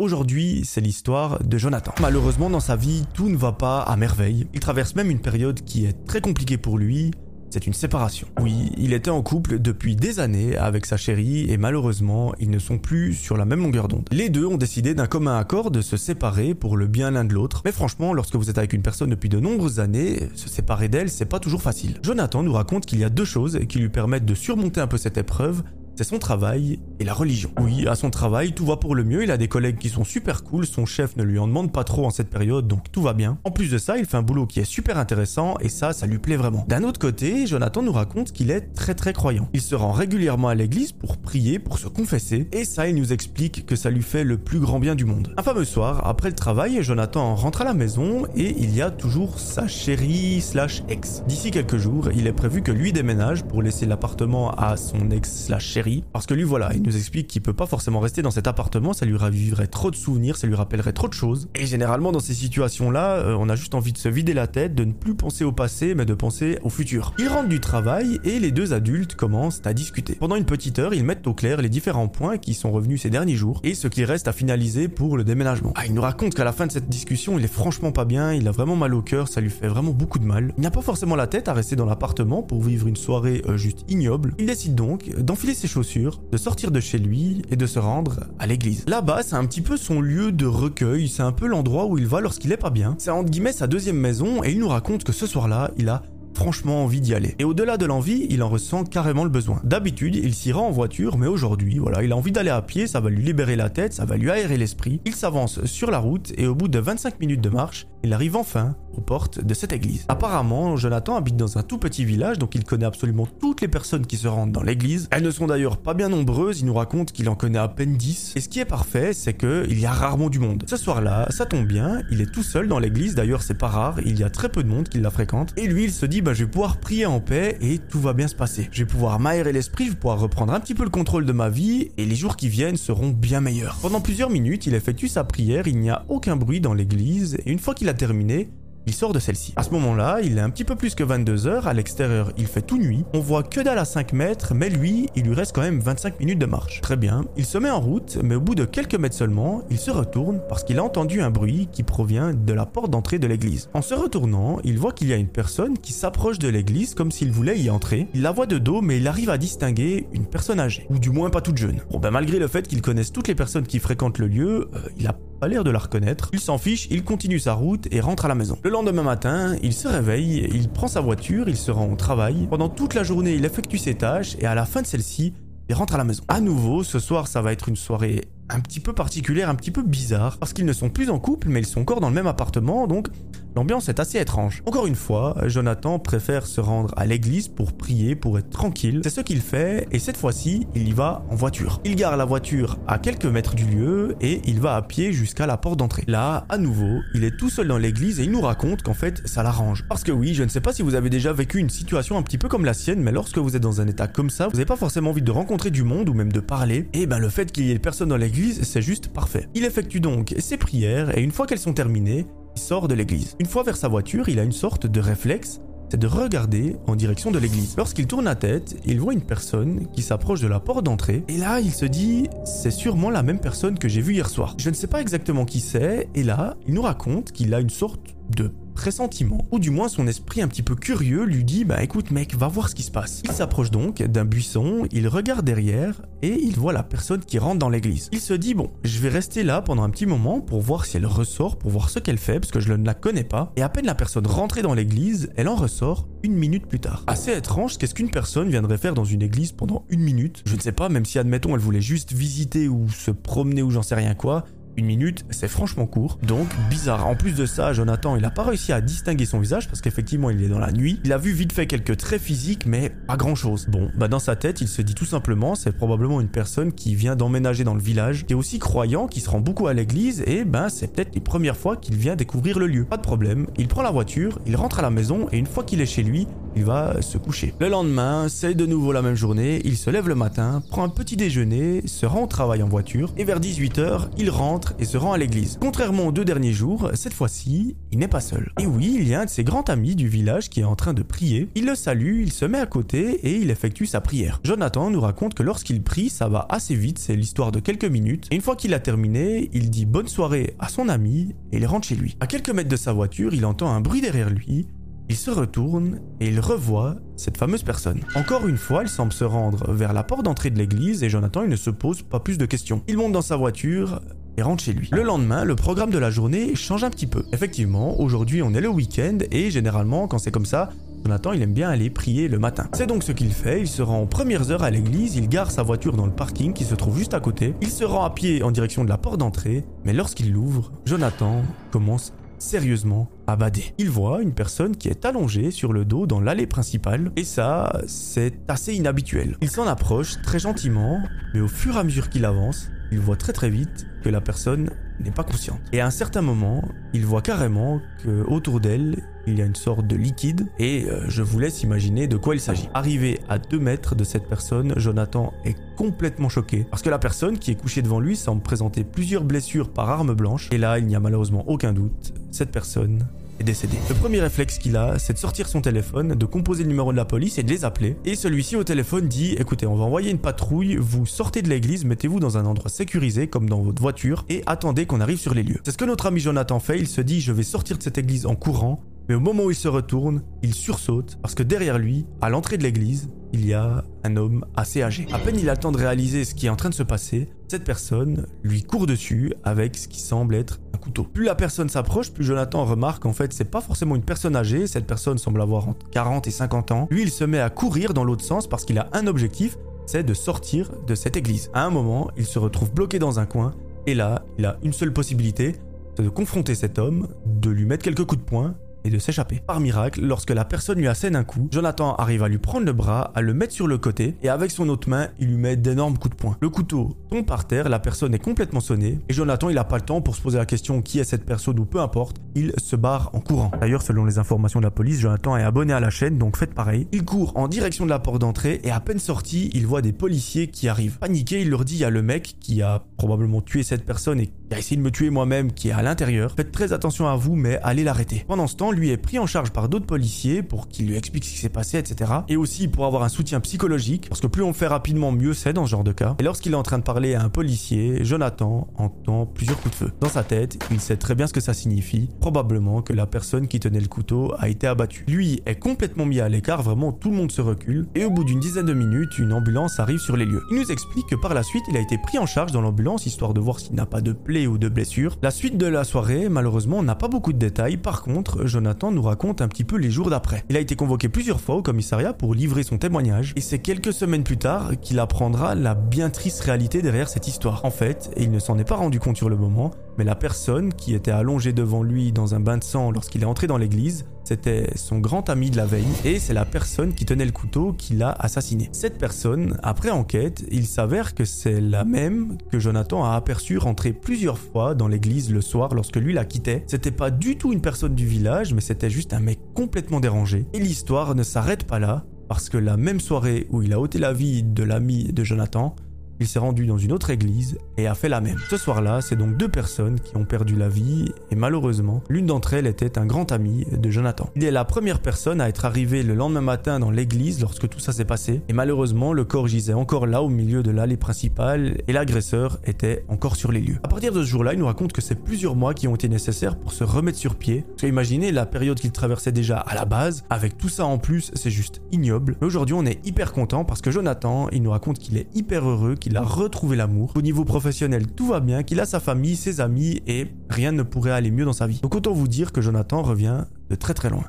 Aujourd'hui, c'est l'histoire de Jonathan. Malheureusement, dans sa vie, tout ne va pas à merveille. Il traverse même une période qui est très compliquée pour lui, c'est une séparation. Oui, il était en couple depuis des années avec sa chérie et malheureusement, ils ne sont plus sur la même longueur d'onde. Les deux ont décidé d'un commun accord de se séparer pour le bien l'un de l'autre. Mais franchement, lorsque vous êtes avec une personne depuis de nombreuses années, se séparer d'elle, c'est pas toujours facile. Jonathan nous raconte qu'il y a deux choses qui lui permettent de surmonter un peu cette épreuve c'est son travail et la religion. Oui, à son travail, tout va pour le mieux, il a des collègues qui sont super cool, son chef ne lui en demande pas trop en cette période, donc tout va bien. En plus de ça, il fait un boulot qui est super intéressant, et ça, ça lui plaît vraiment. D'un autre côté, Jonathan nous raconte qu'il est très très croyant. Il se rend régulièrement à l'église pour prier, pour se confesser, et ça, il nous explique que ça lui fait le plus grand bien du monde. Un fameux soir, après le travail, Jonathan rentre à la maison, et il y a toujours sa chérie slash ex. D'ici quelques jours, il est prévu que lui déménage pour laisser l'appartement à son ex slash chérie parce que lui, voilà, il nous explique qu'il peut pas forcément rester dans cet appartement, ça lui raviverait trop de souvenirs, ça lui rappellerait trop de choses. Et généralement, dans ces situations-là, euh, on a juste envie de se vider la tête, de ne plus penser au passé, mais de penser au futur. Ils rentrent du travail et les deux adultes commencent à discuter. Pendant une petite heure, ils mettent au clair les différents points qui sont revenus ces derniers jours et ce qui reste à finaliser pour le déménagement. Ah, il nous raconte qu'à la fin de cette discussion, il est franchement pas bien, il a vraiment mal au cœur, ça lui fait vraiment beaucoup de mal. Il n'a pas forcément la tête à rester dans l'appartement pour vivre une soirée euh, juste ignoble. Il décide donc d'enfiler ses de sortir de chez lui et de se rendre à l'église. Là-bas, c'est un petit peu son lieu de recueil, c'est un peu l'endroit où il va lorsqu'il est pas bien. C'est entre guillemets sa deuxième maison et il nous raconte que ce soir-là, il a franchement envie d'y aller. Et au-delà de l'envie, il en ressent carrément le besoin. D'habitude, il s'y rend en voiture, mais aujourd'hui, voilà, il a envie d'aller à pied, ça va lui libérer la tête, ça va lui aérer l'esprit. Il s'avance sur la route et au bout de 25 minutes de marche, il arrive enfin aux portes de cette église. Apparemment, Jonathan habite dans un tout petit village, donc il connaît absolument toutes les personnes qui se rendent dans l'église. Elles ne sont d'ailleurs pas bien nombreuses, il nous raconte qu'il en connaît à peine 10. Et ce qui est parfait, c'est qu'il y a rarement du monde. Ce soir-là, ça tombe bien, il est tout seul dans l'église, d'ailleurs c'est pas rare, il y a très peu de monde qui la fréquente. Et lui, il se dit, bah je vais pouvoir prier en paix et tout va bien se passer. Je vais pouvoir m'aérer l'esprit, je vais pouvoir reprendre un petit peu le contrôle de ma vie et les jours qui viennent seront bien meilleurs. Pendant plusieurs minutes, il effectue sa prière, il n'y a aucun bruit dans l'église et une fois qu'il a terminé, il sort de celle-ci. À ce moment-là, il est un petit peu plus que 22 heures, à l'extérieur il fait tout nuit, on voit que dalle à 5 mètres, mais lui, il lui reste quand même 25 minutes de marche. Très bien, il se met en route, mais au bout de quelques mètres seulement, il se retourne parce qu'il a entendu un bruit qui provient de la porte d'entrée de l'église. En se retournant, il voit qu'il y a une personne qui s'approche de l'église comme s'il voulait y entrer. Il la voit de dos, mais il arrive à distinguer une personne âgée, ou du moins pas toute jeune. Bon ben malgré le fait qu'il connaisse toutes les personnes qui fréquentent le lieu, euh, il a pas l'air de la reconnaître. Il s'en fiche, il continue sa route et rentre à la maison. Le lendemain matin, il se réveille, il prend sa voiture, il se rend au travail. Pendant toute la journée, il effectue ses tâches et à la fin de celle-ci, il rentre à la maison. À nouveau, ce soir, ça va être une soirée un petit peu particulière, un petit peu bizarre, parce qu'ils ne sont plus en couple, mais ils sont encore dans le même appartement, donc L'ambiance est assez étrange. Encore une fois, Jonathan préfère se rendre à l'église pour prier, pour être tranquille. C'est ce qu'il fait et cette fois-ci, il y va en voiture. Il gare la voiture à quelques mètres du lieu et il va à pied jusqu'à la porte d'entrée. Là, à nouveau, il est tout seul dans l'église et il nous raconte qu'en fait, ça l'arrange. Parce que oui, je ne sais pas si vous avez déjà vécu une situation un petit peu comme la sienne, mais lorsque vous êtes dans un état comme ça, vous n'avez pas forcément envie de rencontrer du monde ou même de parler. Et ben le fait qu'il y ait personne dans l'église, c'est juste parfait. Il effectue donc ses prières et une fois qu'elles sont terminées, sort de l'église. Une fois vers sa voiture, il a une sorte de réflexe, c'est de regarder en direction de l'église. Lorsqu'il tourne la tête, il voit une personne qui s'approche de la porte d'entrée, et là il se dit, c'est sûrement la même personne que j'ai vue hier soir. Je ne sais pas exactement qui c'est, et là, il nous raconte qu'il a une sorte de pressentiment, ou du moins son esprit un petit peu curieux lui dit bah écoute mec, va voir ce qui se passe. Il s'approche donc d'un buisson, il regarde derrière et il voit la personne qui rentre dans l'église. Il se dit bon, je vais rester là pendant un petit moment pour voir si elle ressort, pour voir ce qu'elle fait parce que je ne la connais pas. Et à peine la personne rentrée dans l'église, elle en ressort une minute plus tard. Assez étrange, qu'est-ce qu'une personne viendrait faire dans une église pendant une minute? Je ne sais pas, même si admettons elle voulait juste visiter ou se promener ou j'en sais rien quoi. Une minute, c'est franchement court. Donc, bizarre. En plus de ça, Jonathan, il a pas réussi à distinguer son visage parce qu'effectivement, il est dans la nuit. Il a vu vite fait quelques traits physiques, mais pas grand chose. Bon, bah dans sa tête, il se dit tout simplement, c'est probablement une personne qui vient d'emménager dans le village, qui est aussi croyant, qui se rend beaucoup à l'église, et ben c'est peut-être les premières fois qu'il vient découvrir le lieu. Pas de problème, il prend la voiture, il rentre à la maison, et une fois qu'il est chez lui, il va se coucher. Le lendemain, c'est de nouveau la même journée, il se lève le matin, prend un petit déjeuner, se rend au travail en voiture, et vers 18h, il rentre et se rend à l'église. Contrairement aux deux derniers jours, cette fois-ci, il n'est pas seul. Et oui, il y a un de ses grands amis du village qui est en train de prier. Il le salue, il se met à côté et il effectue sa prière. Jonathan nous raconte que lorsqu'il prie, ça va assez vite, c'est l'histoire de quelques minutes. Et une fois qu'il a terminé, il dit bonne soirée à son ami et il rentre chez lui. À quelques mètres de sa voiture, il entend un bruit derrière lui il se retourne et il revoit cette fameuse personne. Encore une fois, il semble se rendre vers la porte d'entrée de l'église et Jonathan ne se pose pas plus de questions. Il monte dans sa voiture et rentre chez lui. Le lendemain, le programme de la journée change un petit peu. Effectivement, aujourd'hui on est le week-end et généralement quand c'est comme ça, Jonathan, il aime bien aller prier le matin. C'est donc ce qu'il fait, il se rend aux premières heures à l'église, il gare sa voiture dans le parking qui se trouve juste à côté, il se rend à pied en direction de la porte d'entrée, mais lorsqu'il l'ouvre, Jonathan commence sérieusement abadé. Il voit une personne qui est allongée sur le dos dans l'allée principale, et ça, c'est assez inhabituel. Il s'en approche très gentiment, mais au fur et à mesure qu'il avance, il voit très très vite que la personne n'est pas consciente. Et à un certain moment, il voit carrément que autour d'elle, il y a une sorte de liquide et euh, je vous laisse imaginer de quoi il s'agit. Arrivé à 2 mètres de cette personne, Jonathan est complètement choqué parce que la personne qui est couchée devant lui semble présenter plusieurs blessures par arme blanche et là, il n'y a malheureusement aucun doute, cette personne décédé. Le premier réflexe qu'il a, c'est de sortir son téléphone, de composer le numéro de la police et de les appeler. Et celui-ci au téléphone dit écoutez, on va envoyer une patrouille, vous sortez de l'église, mettez-vous dans un endroit sécurisé comme dans votre voiture et attendez qu'on arrive sur les lieux. C'est ce que notre ami Jonathan fait, il se dit je vais sortir de cette église en courant, mais au moment où il se retourne, il sursaute parce que derrière lui, à l'entrée de l'église, il y a un homme assez âgé. À peine il a le temps de réaliser ce qui est en train de se passer, cette personne lui court dessus avec ce qui semble être un couteau. Plus la personne s'approche, plus Jonathan remarque qu'en fait c'est pas forcément une personne âgée, cette personne semble avoir entre 40 et 50 ans. Lui il se met à courir dans l'autre sens parce qu'il a un objectif, c'est de sortir de cette église. À un moment, il se retrouve bloqué dans un coin et là, il a une seule possibilité, c'est de confronter cet homme, de lui mettre quelques coups de poing et de s'échapper. Par miracle, lorsque la personne lui assène un coup, Jonathan arrive à lui prendre le bras, à le mettre sur le côté, et avec son autre main, il lui met d'énormes coups de poing. Le couteau tombe par terre, la personne est complètement sonnée, et Jonathan, il n'a pas le temps pour se poser la question qui est cette personne ou peu importe, il se barre en courant. D'ailleurs, selon les informations de la police, Jonathan est abonné à la chaîne, donc faites pareil. Il court en direction de la porte d'entrée, et à peine sorti, il voit des policiers qui arrivent. Paniqué, il leur dit à le mec qui a probablement tué cette personne et qui a essayé de me tuer moi-même, qui est à l'intérieur, faites très attention à vous, mais allez l'arrêter. Pendant ce temps, lui est pris en charge par d'autres policiers pour qu'il lui explique ce qui s'est passé, etc. Et aussi pour avoir un soutien psychologique, parce que plus on fait rapidement, mieux c'est dans ce genre de cas. Et lorsqu'il est en train de parler à un policier, Jonathan entend plusieurs coups de feu. Dans sa tête, il sait très bien ce que ça signifie, probablement que la personne qui tenait le couteau a été abattue. Lui est complètement mis à l'écart, vraiment tout le monde se recule, et au bout d'une dizaine de minutes, une ambulance arrive sur les lieux. Il nous explique que par la suite, il a été pris en charge dans l'ambulance, histoire de voir s'il n'a pas de plaie ou de blessure. La suite de la soirée, malheureusement, n'a pas beaucoup de détails, par contre, Jonathan nous raconte un petit peu les jours d'après. Il a été convoqué plusieurs fois au commissariat pour livrer son témoignage, et c'est quelques semaines plus tard qu'il apprendra la bien triste réalité derrière cette histoire. En fait, il ne s'en est pas rendu compte sur le moment, mais la personne qui était allongée devant lui dans un bain de sang lorsqu'il est entré dans l'église, c'était son grand ami de la veille, et c'est la personne qui tenait le couteau qui l'a assassiné. Cette personne, après enquête, il s'avère que c'est la même que Jonathan a aperçu rentrer plusieurs fois dans l'église le soir lorsque lui la quittait. C'était pas du tout une personne du village, mais c'était juste un mec complètement dérangé. Et l'histoire ne s'arrête pas là, parce que la même soirée où il a ôté la vie de l'ami de Jonathan, il s'est rendu dans une autre église et a fait la même. Ce soir-là, c'est donc deux personnes qui ont perdu la vie et malheureusement, l'une d'entre elles était un grand ami de Jonathan. Il est la première personne à être arrivée le lendemain matin dans l'église lorsque tout ça s'est passé et malheureusement, le corps gisait encore là au milieu de l'allée principale et l'agresseur était encore sur les lieux. À partir de ce jour-là, il nous raconte que c'est plusieurs mois qui ont été nécessaires pour se remettre sur pied. Parce que imaginez la période qu'il traversait déjà à la base, avec tout ça en plus, c'est juste ignoble. Mais aujourd'hui, on est hyper content parce que Jonathan, il nous raconte qu'il est hyper heureux, qu'il a retrouvé l'amour. Au niveau professionnel, tout va bien, qu'il a sa famille, ses amis et rien ne pourrait aller mieux dans sa vie. Donc autant vous dire que Jonathan revient de très très loin.